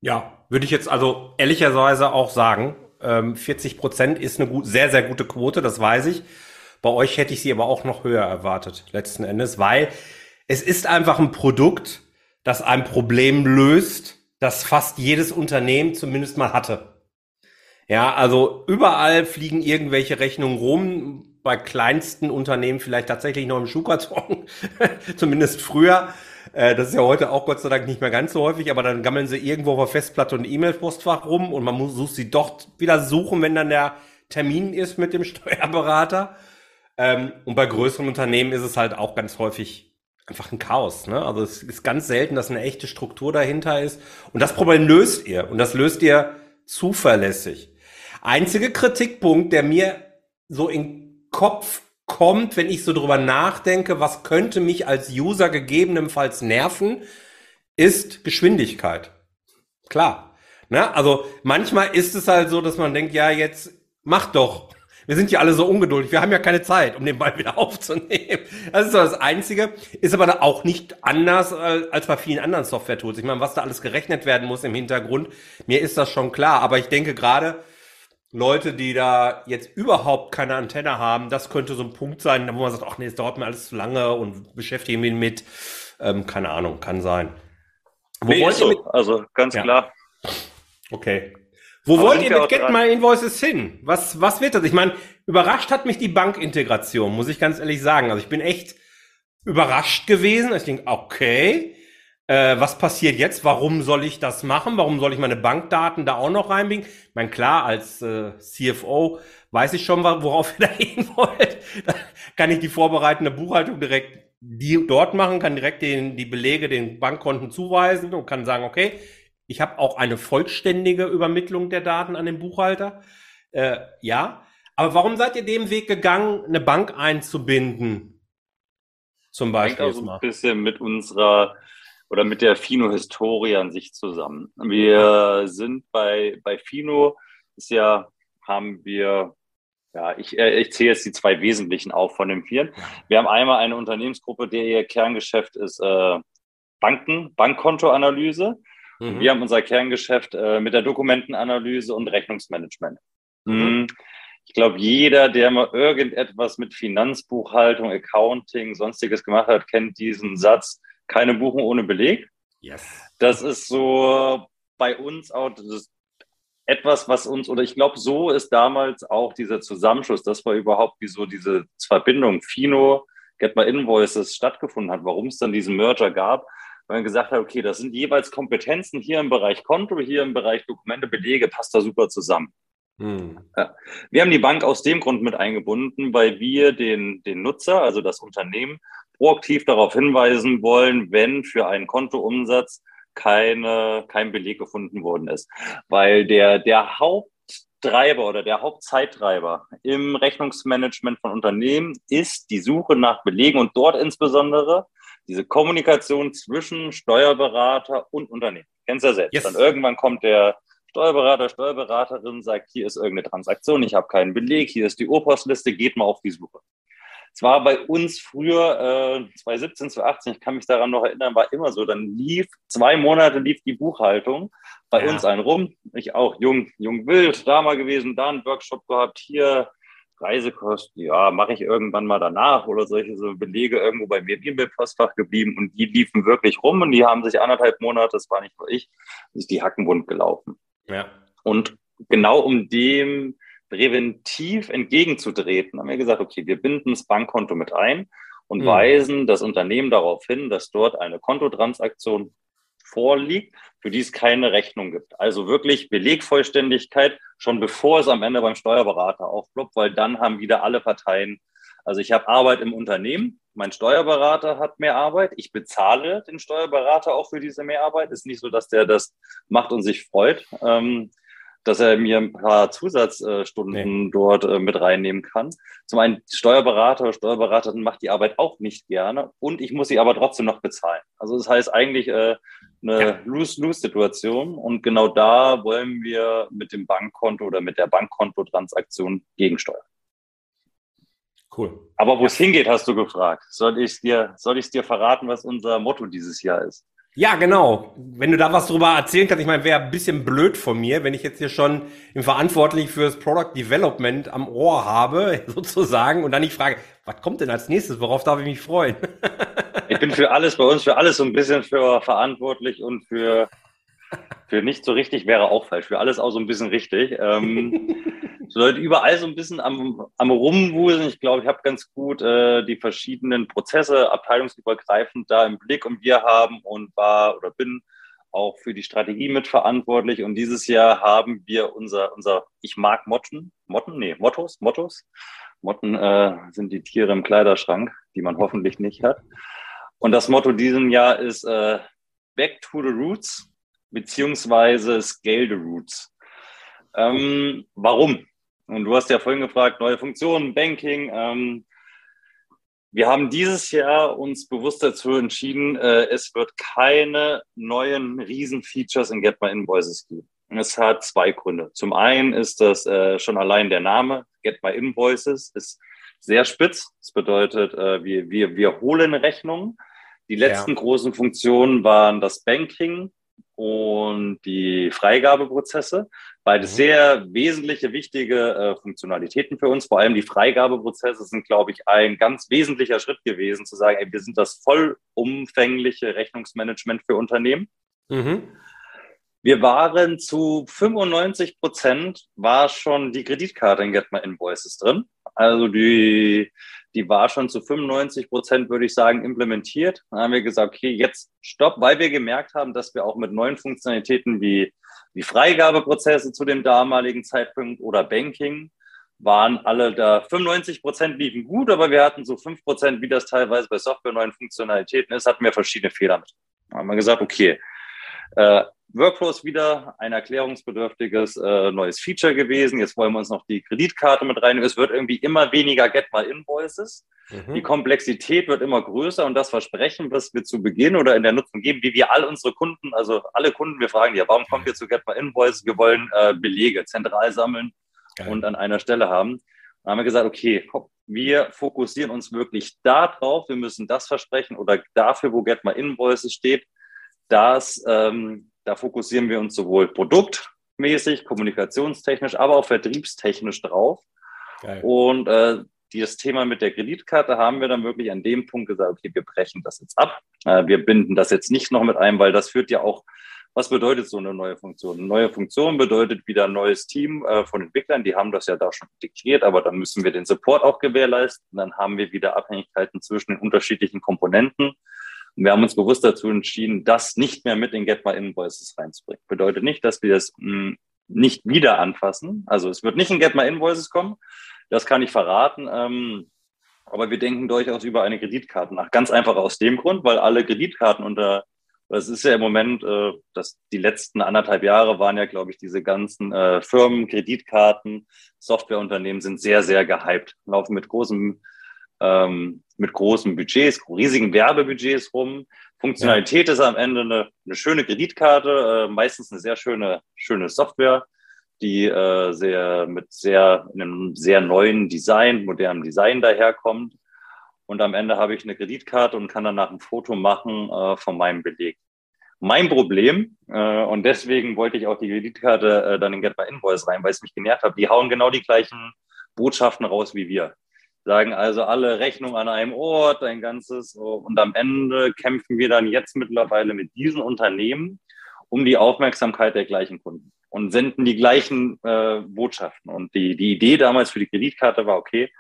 S1: Ja, würde ich jetzt also ehrlicherweise auch sagen. Ähm, 40 Prozent ist eine gut, sehr, sehr gute Quote, das weiß ich. Bei euch hätte ich sie aber auch noch höher erwartet, letzten Endes, weil es ist einfach ein Produkt, das ein Problem löst, das fast jedes Unternehmen zumindest mal hatte. Ja, also überall fliegen irgendwelche Rechnungen rum. Bei kleinsten Unternehmen vielleicht tatsächlich noch im Schuhkarton, zumindest früher. Äh, das ist ja heute auch Gott sei Dank nicht mehr ganz so häufig, aber dann gammeln sie irgendwo auf der Festplatte und E-Mail-Postfach rum und man muss sucht sie doch wieder suchen, wenn dann der Termin ist mit dem Steuerberater. Ähm, und bei größeren Unternehmen ist es halt auch ganz häufig einfach ein Chaos. Ne? Also es ist ganz selten, dass eine echte Struktur dahinter ist. Und das Problem löst ihr. Und das löst ihr zuverlässig. Einzige Kritikpunkt, der mir so in Kopf kommt, wenn ich so drüber nachdenke, was könnte mich als User gegebenenfalls nerven, ist Geschwindigkeit. Klar. Ne? Also manchmal ist es halt so, dass man denkt, ja, jetzt mach doch. Wir sind ja alle so ungeduldig. Wir haben ja keine Zeit, um den Ball wieder aufzunehmen. Das ist so das Einzige. Ist aber auch nicht anders als bei vielen anderen Software-Tools. Ich meine, was da alles gerechnet werden muss im Hintergrund, mir ist das schon klar. Aber ich denke gerade, Leute, die da jetzt überhaupt keine Antenne haben, das könnte so ein Punkt sein, wo man sagt, ach nee, es dauert mir alles zu lange und beschäftige mich mit, ähm, keine Ahnung, kann sein.
S2: Wo nee, wollt ihr mit, also ganz ja. klar.
S1: Okay. Wo Aber wollt ihr mit Get My Invoices hin? Was, was wird das? Ich meine, überrascht hat mich die Bankintegration, muss ich ganz ehrlich sagen. Also ich bin echt überrascht gewesen. Ich denke, okay, äh, was passiert jetzt? Warum soll ich das machen? Warum soll ich meine Bankdaten da auch noch reinbringen? Ich meine, klar, als äh, CFO weiß ich schon, worauf ihr da hin wollt. Da kann ich die vorbereitende Buchhaltung direkt die dort machen, kann direkt den, die Belege den Bankkonten zuweisen und kann sagen, okay, ich habe auch eine vollständige Übermittlung der Daten an den Buchhalter. Äh, ja, aber warum seid ihr dem Weg gegangen, eine Bank einzubinden?
S2: Zum Beispiel. Hängt auch so ein bisschen mit unserer oder mit der Fino-Historie an sich zusammen. Wir sind bei, bei Fino, ist ja, haben wir Ja, ich, äh, ich zähle jetzt die zwei wesentlichen auf von den vier. Wir haben einmal eine Unternehmensgruppe, der ihr Kerngeschäft ist äh, Banken, Bankkontoanalyse. Mhm. Wir haben unser Kerngeschäft äh, mit der Dokumentenanalyse und Rechnungsmanagement. Mhm. mhm. Ich glaube, jeder, der mal irgendetwas mit Finanzbuchhaltung, Accounting, sonstiges gemacht hat, kennt diesen Satz, keine Buchung ohne Beleg. Yes. Das ist so bei uns auch etwas, was uns, oder ich glaube, so ist damals auch dieser Zusammenschluss, das war überhaupt wie so diese Verbindung Fino, Get My Invoices stattgefunden hat, warum es dann diesen Merger gab, weil man gesagt hat, okay, das sind jeweils Kompetenzen hier im Bereich Konto, hier im Bereich Dokumente, Belege, passt da super zusammen. Hm. Ja. Wir haben die Bank aus dem Grund mit eingebunden, weil wir den, den Nutzer, also das Unternehmen, proaktiv darauf hinweisen wollen, wenn für einen Kontoumsatz keine, kein Beleg gefunden worden ist. Weil der, der Haupttreiber oder der Hauptzeittreiber im Rechnungsmanagement von Unternehmen ist die Suche nach Belegen und dort insbesondere diese Kommunikation zwischen Steuerberater und Unternehmen. Kennst du ja selbst. Yes. Dann irgendwann kommt der Steuerberater, Steuerberaterin, sagt, hier ist irgendeine Transaktion, ich habe keinen Beleg, hier ist die Urpostliste, geht mal auf die Suche. Es war bei uns früher, äh, 2017, 2018, ich kann mich daran noch erinnern, war immer so. Dann lief, zwei Monate lief die Buchhaltung bei ja. uns ein rum. Ich auch jung, jung wild, da mal gewesen, da einen Workshop gehabt, hier Reisekosten, ja, mache ich irgendwann mal danach oder solche so Belege irgendwo bei mir im Postfach geblieben und die liefen wirklich rum und die haben sich anderthalb Monate, das war nicht nur ich, ist die Hackenwund gelaufen. Ja. Und genau um dem präventiv entgegenzutreten, haben wir gesagt, okay, wir binden das Bankkonto mit ein und mhm. weisen das Unternehmen darauf hin, dass dort eine Kontotransaktion vorliegt, für die es keine Rechnung gibt. Also wirklich Belegvollständigkeit, schon bevor es am Ende beim Steuerberater aufploppt, weil dann haben wieder alle Parteien, also ich habe Arbeit im Unternehmen, mein Steuerberater hat mehr Arbeit, ich bezahle den Steuerberater auch für diese Mehrarbeit. Ist nicht so, dass der das macht und sich freut. Ähm, dass er mir ein paar Zusatzstunden nee. dort äh, mit reinnehmen kann. Zum einen Steuerberater oder Steuerberaterin macht die Arbeit auch nicht gerne und ich muss sie aber trotzdem noch bezahlen. Also das heißt eigentlich äh, eine ja. Lose-Lose-Situation und genau da wollen wir mit dem Bankkonto oder mit der Bankkontotransaktion gegensteuern. Cool. Aber wo es ja. hingeht, hast du gefragt. Soll ich dir, soll ich dir verraten, was unser Motto dieses Jahr ist?
S1: Ja, genau. Wenn du da was drüber erzählen kannst, ich meine, wäre ein bisschen blöd von mir, wenn ich jetzt hier schon im Verantwortlichen fürs Product Development am Ohr habe, sozusagen, und dann nicht frage, was kommt denn als nächstes, worauf darf ich mich freuen?
S2: ich bin für alles bei uns, für alles so ein bisschen für verantwortlich und für für nicht so richtig wäre auch falsch. Für alles auch so ein bisschen richtig. Ähm, so Leute überall so ein bisschen am, am Rumwuseln. Ich glaube, ich habe ganz gut äh, die verschiedenen Prozesse abteilungsübergreifend da im Blick und wir haben und war oder bin auch für die Strategie mitverantwortlich. Und dieses Jahr haben wir unser, unser Ich mag Motten, Motten, nee, Mottos, Mottos. Motten äh, sind die Tiere im Kleiderschrank, die man hoffentlich nicht hat. Und das Motto diesem Jahr ist äh, Back to the Roots beziehungsweise Scale the Roots. Ähm, warum? Und du hast ja vorhin gefragt, neue Funktionen, Banking. Ähm, wir haben dieses Jahr uns bewusst dazu entschieden, äh, es wird keine neuen Riesenfeatures in Get My Invoices geben. Es hat zwei Gründe. Zum einen ist das äh, schon allein der Name Get My Invoices ist sehr spitz. Das bedeutet, äh, wir, wir, wir holen Rechnungen. Die letzten ja. großen Funktionen waren das Banking und die Freigabeprozesse. Beide mhm. sehr wesentliche, wichtige äh, Funktionalitäten für uns. Vor allem die Freigabeprozesse sind, glaube ich, ein ganz wesentlicher Schritt gewesen, zu sagen, ey, wir sind das vollumfängliche Rechnungsmanagement für Unternehmen. Mhm. Wir waren zu 95 Prozent war schon die Kreditkarte in Get My Invoices drin. Also die die war schon zu 95 Prozent, würde ich sagen, implementiert. Dann haben wir gesagt, okay, jetzt stopp, weil wir gemerkt haben, dass wir auch mit neuen Funktionalitäten wie, wie Freigabeprozesse zu dem damaligen Zeitpunkt oder Banking waren alle da. 95 Prozent liefen gut, aber wir hatten so 5 Prozent, wie das teilweise bei Software neuen Funktionalitäten ist, hatten wir verschiedene Fehler mit. Dann haben wir gesagt, okay, äh, Workflows wieder ein erklärungsbedürftiges äh, neues Feature gewesen. Jetzt wollen wir uns noch die Kreditkarte mit rein. Es wird irgendwie immer weniger Get My Invoices. Mhm. Die Komplexität wird immer größer und das Versprechen, was wir zu Beginn oder in der Nutzung geben, wie wir all unsere Kunden, also alle Kunden, wir fragen ja, warum kommt ihr zu Get My Invoices? Wir wollen äh, Belege zentral sammeln Geil. und an einer Stelle haben. Dann haben wir gesagt, okay, wir fokussieren uns wirklich darauf, wir müssen das versprechen oder dafür, wo Get My Invoices steht, das, ähm, da fokussieren wir uns sowohl produktmäßig, kommunikationstechnisch, aber auch vertriebstechnisch drauf. Geil. Und äh, dieses Thema mit der Kreditkarte haben wir dann wirklich an dem Punkt gesagt, okay, wir brechen das jetzt ab. Äh, wir binden das jetzt nicht noch mit ein, weil das führt ja auch, was bedeutet so eine neue Funktion? Eine neue Funktion bedeutet wieder ein neues Team äh, von Entwicklern, die haben das ja da schon integriert, aber dann müssen wir den Support auch gewährleisten. Dann haben wir wieder Abhängigkeiten zwischen den unterschiedlichen Komponenten. Und wir haben uns bewusst dazu entschieden, das nicht mehr mit in Get My Invoices reinzubringen. Bedeutet nicht, dass wir das mh, hm, nicht wieder anfassen. Also es wird nicht in Get My Invoices kommen, das kann ich verraten. Ähm, aber wir denken durchaus über eine Kreditkarte nach. Ganz einfach aus dem Grund, weil alle Kreditkarten unter, das ist ja im Moment, äh, dass die letzten anderthalb Jahre waren ja, glaube ich, diese ganzen äh, Firmen, Kreditkarten, Softwareunternehmen sind sehr, sehr gehypt, laufen mit großen, ähm, mit großen Budgets, riesigen Werbebudgets rum. Funktionalität ja. ist am Ende eine, eine schöne Kreditkarte, äh, meistens eine sehr schöne, schöne Software die äh, sehr mit sehr einem sehr neuen Design, modernen Design daherkommt. Und am Ende habe ich eine Kreditkarte und kann danach ein Foto machen äh, von meinem Beleg. Mein Problem, äh, und deswegen wollte ich auch die Kreditkarte äh, dann in Get My Invoice rein, weil es mich genervt hat, die hauen genau die gleichen Botschaften raus wie wir. Sagen also alle Rechnung an einem Ort, ein ganzes. Und am Ende kämpfen wir dann jetzt mittlerweile mit diesen Unternehmen um die Aufmerksamkeit der gleichen Kunden und senden die gleichen äh, Botschaften. Und die, die Idee damals für die Kreditkarte war, okay,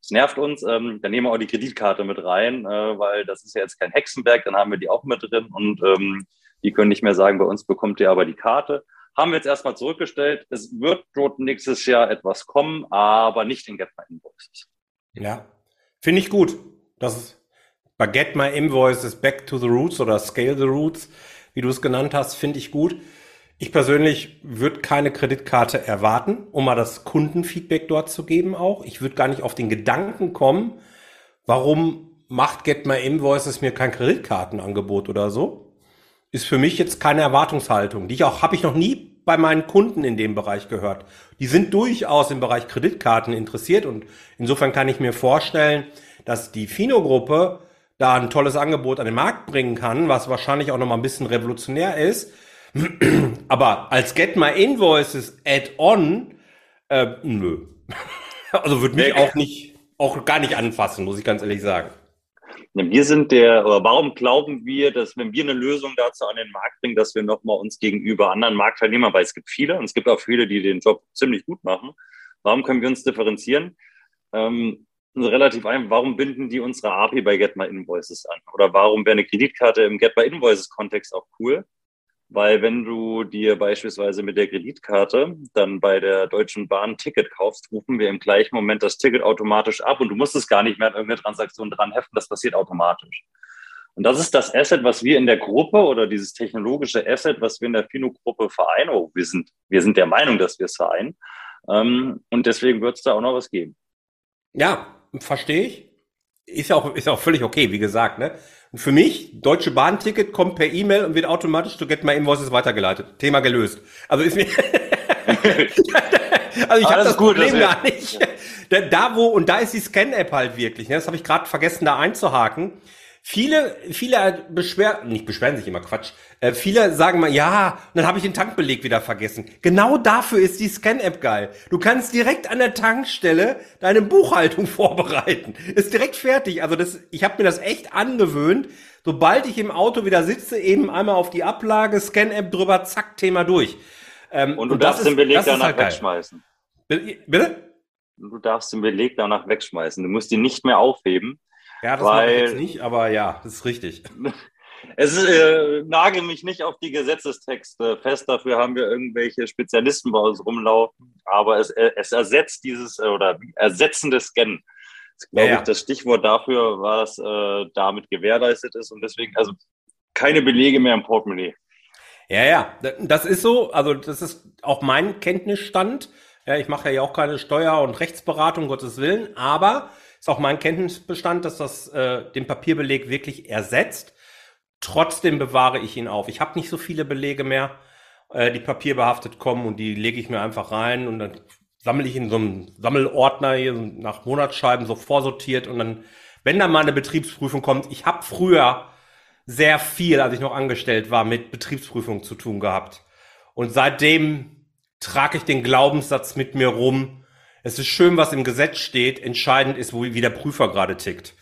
S2: es nervt uns, ähm, dann nehmen wir auch die Kreditkarte mit rein, äh, weil das ist ja jetzt kein Hexenwerk, dann haben wir die auch mit drin und ähm, die können nicht mehr sagen, bei uns bekommt ihr aber die Karte. Haben wir jetzt erstmal zurückgestellt. Es wird dort nächstes Jahr etwas kommen, aber nicht in Get My Invoices.
S1: Ja, finde ich gut. Das ist Get My Invoices Back to the Roots oder Scale the Roots, wie du es genannt hast, finde ich gut. Ich persönlich würde keine Kreditkarte erwarten, um mal das Kundenfeedback dort zu geben auch. Ich würde gar nicht auf den Gedanken kommen, warum macht Get My Invoices mir kein Kreditkartenangebot oder so. Ist für mich jetzt keine Erwartungshaltung, die ich auch, habe ich noch nie bei meinen Kunden in dem Bereich gehört. Die sind durchaus im Bereich Kreditkarten interessiert und insofern kann ich mir vorstellen, dass die Fino-Gruppe da ein tolles Angebot an den Markt bringen kann, was wahrscheinlich auch noch mal ein bisschen revolutionär ist Aber als Get My Invoices Add-on, äh, nö. also würde mich auch nicht, auch gar nicht anfassen, muss ich ganz ehrlich sagen.
S2: Wir sind der, oder warum glauben wir, dass wenn wir eine Lösung dazu an den Markt bringen, dass wir nochmal uns gegenüber anderen Marktteilnehmern, weil es gibt viele und es gibt auch viele, die den Job ziemlich gut machen, warum können wir uns differenzieren? Ähm, relativ einfach, warum binden die unsere API bei Get My Invoices an? Oder warum wäre eine Kreditkarte im Get My Invoices Kontext auch cool? Weil wenn du dir beispielsweise mit der Kreditkarte dann bei der Deutschen Bahn ein Ticket kaufst, rufen wir im gleichen Moment das Ticket automatisch ab und du musst es gar nicht mehr an irgendeine Transaktion dran heften, das passiert automatisch. Und das ist das Asset, was wir in der Gruppe oder dieses technologische Asset, was wir in der Fino-Gruppe vereinen. Oh, wir sind, wir sind der Meinung, dass wir es vereinen. Ähm, und deswegen wird es da auch noch was geben.
S1: Ja, verstehe ich. Ist ja auch, ist auch völlig okay, wie gesagt, ne? Und für mich, Deutsche Bahnticket kommt per E-Mail und wird automatisch to get my invoices weitergeleitet. Thema gelöst. Also ist mir, also ich habe das gut, Problem gar nicht. Da, da wo, und da ist die Scan-App halt wirklich, ne? das habe ich gerade vergessen da einzuhaken. Viele, viele beschweren, nicht beschweren sich immer Quatsch. Äh, viele sagen mal, ja, dann habe ich den Tankbeleg wieder vergessen. Genau dafür ist die Scan-App geil. Du kannst direkt an der Tankstelle deine Buchhaltung vorbereiten. Ist direkt fertig. Also das, ich habe mir das echt angewöhnt. Sobald ich im Auto wieder sitze, eben einmal auf die Ablage, Scan-App drüber, zack, Thema durch.
S2: Ähm, und du und darfst den Beleg danach halt wegschmeißen. Bitte? Du darfst den Beleg danach wegschmeißen. Du musst ihn nicht mehr aufheben.
S1: Ja, das weil, ich jetzt nicht, aber ja, das ist richtig.
S2: Es ist, äh, nagel mich nicht auf die Gesetzestexte fest, dafür haben wir irgendwelche Spezialisten bei uns rumlaufen, aber es, äh, es ersetzt dieses äh, oder ersetzende Scannen. Das glaube ja, ja. ich, das Stichwort dafür, was äh, damit gewährleistet ist und deswegen, also keine Belege mehr im Portemonnaie.
S1: Ja, ja, das ist so, also das ist auch mein Kenntnisstand. Ja, ich mache ja auch keine Steuer- und Rechtsberatung, Gottes Willen, aber ist auch mein Kenntnisbestand, dass das äh, den Papierbeleg wirklich ersetzt. Trotzdem bewahre ich ihn auf. Ich habe nicht so viele Belege mehr, äh, die papierbehaftet kommen und die lege ich mir einfach rein und dann sammle ich in so einem Sammelordner hier nach Monatsscheiben so vorsortiert und dann, wenn dann mal eine Betriebsprüfung kommt, ich habe früher sehr viel, als ich noch angestellt war, mit Betriebsprüfungen zu tun gehabt. Und seitdem trage ich den Glaubenssatz mit mir rum. Es ist schön, was im Gesetz steht. Entscheidend ist, wo, wie der Prüfer gerade tickt.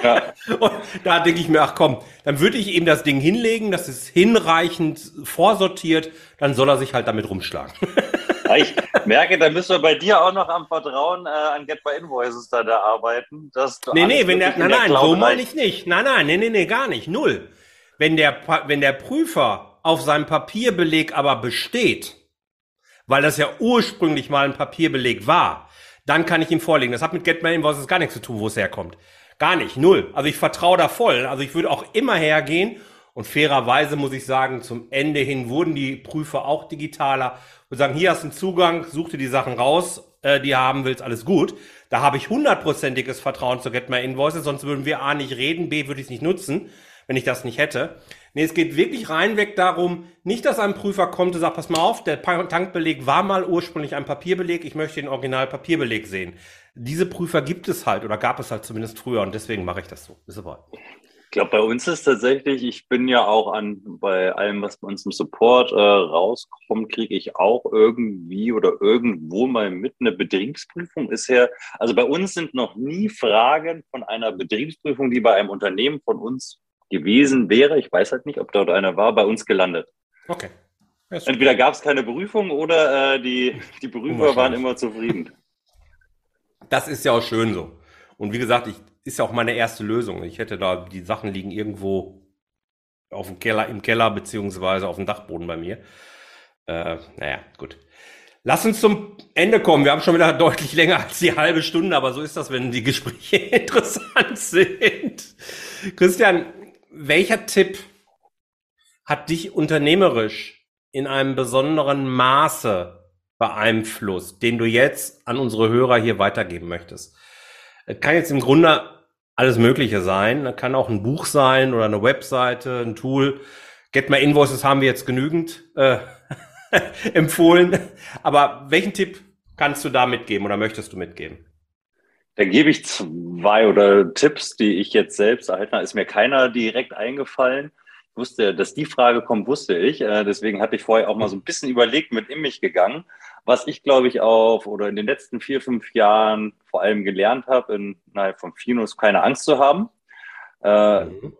S1: Ja. Und da denke ich mir, ach komm, dann würde ich ihm das Ding hinlegen, das ist hinreichend vorsortiert, dann soll er sich halt damit rumschlagen.
S2: Ich merke, da müssen wir bei dir auch noch am Vertrauen äh, an Get by Invoices da, da arbeiten. Dass
S1: du nee, nee, wenn der, nein, nein, so meine ich nicht. Nein, nein, nee, nee, nee, gar nicht. Null. Wenn der, wenn der Prüfer auf seinem Papierbeleg aber besteht, weil das ja ursprünglich mal ein Papierbeleg war, dann kann ich ihm vorlegen. Das hat mit Get My Invoices gar nichts zu tun, wo es herkommt. Gar nicht, null. Also ich vertraue da voll. Also ich würde auch immer hergehen und fairerweise muss ich sagen, zum Ende hin wurden die Prüfer auch digitaler und sagen, hier hast du einen Zugang, such dir die Sachen raus, äh, die haben willst, alles gut. Da habe ich hundertprozentiges Vertrauen zu Get My Invoices, sonst würden wir A nicht reden, B würde ich es nicht nutzen, wenn ich das nicht hätte. Nee, es geht wirklich reinweg darum, nicht, dass ein Prüfer kommt und sagt, pass mal auf, der Tankbeleg war mal ursprünglich ein Papierbeleg, ich möchte den Original Papierbeleg sehen. Diese Prüfer gibt es halt oder gab es halt zumindest früher und deswegen mache ich das so. Ist aber
S2: glaube, bei uns ist tatsächlich, ich bin ja auch an, bei allem, was bei uns im Support äh, rauskommt, kriege ich auch irgendwie oder irgendwo mal mit eine Betriebsprüfung. Ist ja, also bei uns sind noch nie Fragen von einer Betriebsprüfung, die bei einem Unternehmen von uns gewesen wäre. Ich weiß halt nicht, ob dort einer war, bei uns gelandet.
S1: Okay.
S2: Entweder gab es keine Berufung oder äh, die, die Prüfer waren immer zufrieden.
S1: Das ist ja auch schön so. Und wie gesagt, ich ist ja auch meine erste Lösung. Ich hätte da, die Sachen liegen irgendwo auf dem Keller, im Keller beziehungsweise auf dem Dachboden bei mir. Äh, naja, gut. Lass uns zum Ende kommen. Wir haben schon wieder deutlich länger als die halbe Stunde, aber so ist das, wenn die Gespräche interessant sind. Christian, welcher Tipp hat dich unternehmerisch in einem besonderen Maße beeinflusst, den du jetzt an unsere Hörer hier weitergeben möchtest? Kann jetzt im Grunde alles Mögliche sein. Das kann auch ein Buch sein oder eine Webseite, ein Tool. Get My Invoices haben wir jetzt genügend äh, empfohlen. Aber welchen Tipp kannst du da mitgeben oder möchtest du mitgeben?
S2: Da gebe ich zwei oder Tipps, die ich jetzt selbst erhalten habe. Ist mir keiner direkt eingefallen. Ich wusste, dass die Frage kommt, wusste ich. Äh, deswegen hatte ich vorher auch mal so ein bisschen überlegt, mit in mich gegangen. Was ich, glaube ich, auf oder in den letzten vier, fünf Jahren vor allem gelernt habe, innerhalb von Finus keine Angst zu haben. Äh, mhm.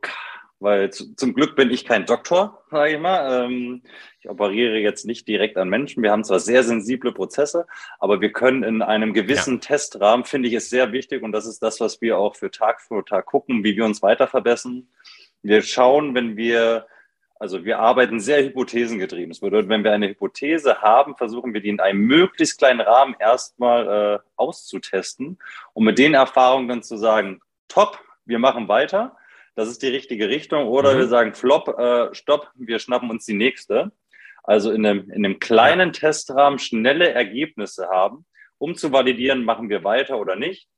S2: Weil zu, zum Glück bin ich kein Doktor, sage ich mal. Ähm, ich operiere jetzt nicht direkt an Menschen. Wir haben zwar sehr sensible Prozesse, aber wir können in einem gewissen ja. Testrahmen, finde ich, es sehr wichtig und das ist das, was wir auch für Tag für Tag gucken, wie wir uns weiter verbessern. Wir schauen, wenn wir also wir arbeiten sehr hypothesengetrieben. Das bedeutet, wenn wir eine Hypothese haben, versuchen wir die in einem möglichst kleinen Rahmen erstmal äh, auszutesten, um mit den Erfahrungen dann zu sagen, top, wir machen weiter, das ist die richtige Richtung, oder mhm. wir sagen, flop, äh, stopp, wir schnappen uns die nächste. Also in einem, in einem kleinen. Testrahmen schnelle Ergebnisse haben, um zu validieren, machen wir weiter oder nicht.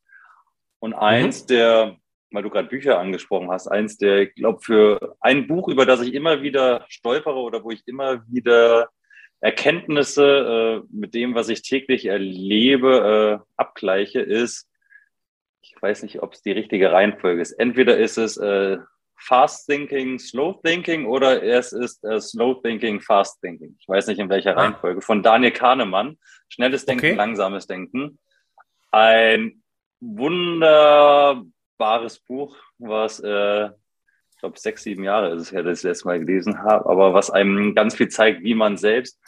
S2: Und eins mhm. der weil du gerade Bücher angesprochen hast, eins der, ich glaube, für ein Buch, über das ich immer wieder stolpere oder wo ich immer wieder Erkenntnisse äh, mit dem, was ich täglich erlebe, äh, abgleiche, ist, ich weiß nicht, ob es die richtige Reihenfolge ist. Entweder ist es äh, Fast Thinking, Slow Thinking oder es ist äh, Slow Thinking, Fast Thinking. Ich weiß nicht in welcher ah. Reihenfolge. Von Daniel Kahnemann. Schnelles Denken, okay. langsames Denken. Ein wunder wunderbares Buch, was, äh, ich glaube, sechs, sieben Jahre ist es ja, dass ich das letzte Mal gelesen habe, aber was einem ganz viel zeigt, wie man selbst,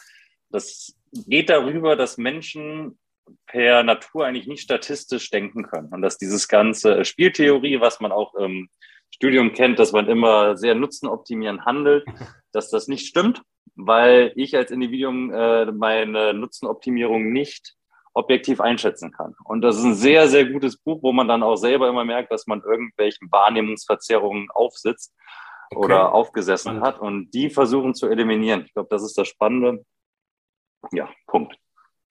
S2: das geht darüber, dass Menschen per Natur eigentlich nicht statistisch denken können und dass dieses ganze Spieltheorie, was man auch im Studium kennt, dass man immer sehr nutzenoptimierend handelt, dass das nicht stimmt, weil ich als Individuum äh, meine Nutzenoptimierung nicht objektiv einschätzen kann. Und das ist ein sehr, sehr gutes Buch, wo man dann auch selber immer merkt, dass man irgendwelchen Wahrnehmungsverzerrungen aufsitzt okay. oder aufgesessen hat und die versuchen zu eliminieren. Ich glaube, das ist das Spannende. Ja, Punkt.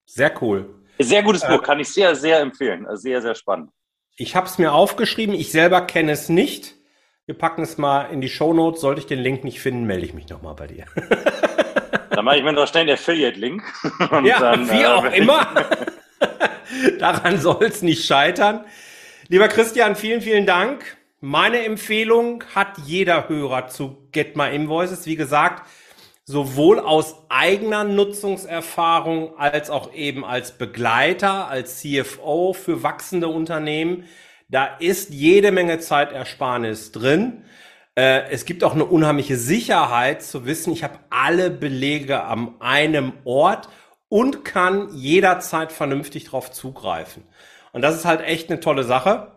S1: Sehr cool.
S2: Sehr gutes äh, Buch, kann ich sehr, sehr empfehlen. Sehr, sehr spannend.
S1: Ich habe es mir aufgeschrieben, ich selber kenne es nicht. Wir packen es mal in die Show Notes. Sollte ich den Link nicht finden, melde ich mich nochmal bei dir.
S2: Dann mache ich mir noch schnell einen Affiliate-Link.
S1: Ja, dann, wie äh, auch immer. Daran soll es nicht scheitern. Lieber Christian, vielen, vielen Dank. Meine Empfehlung hat jeder Hörer zu Get My Invoices. Wie gesagt, sowohl aus eigener Nutzungserfahrung als auch eben als Begleiter, als CFO für wachsende Unternehmen. Da ist jede Menge Zeitersparnis drin. Äh, es gibt auch eine unheimliche Sicherheit zu wissen, ich habe alle Belege an einem Ort und kann jederzeit vernünftig darauf zugreifen. Und das ist halt echt eine tolle Sache.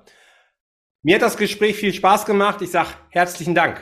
S1: Mir hat das Gespräch viel Spaß gemacht. Ich sage herzlichen Dank.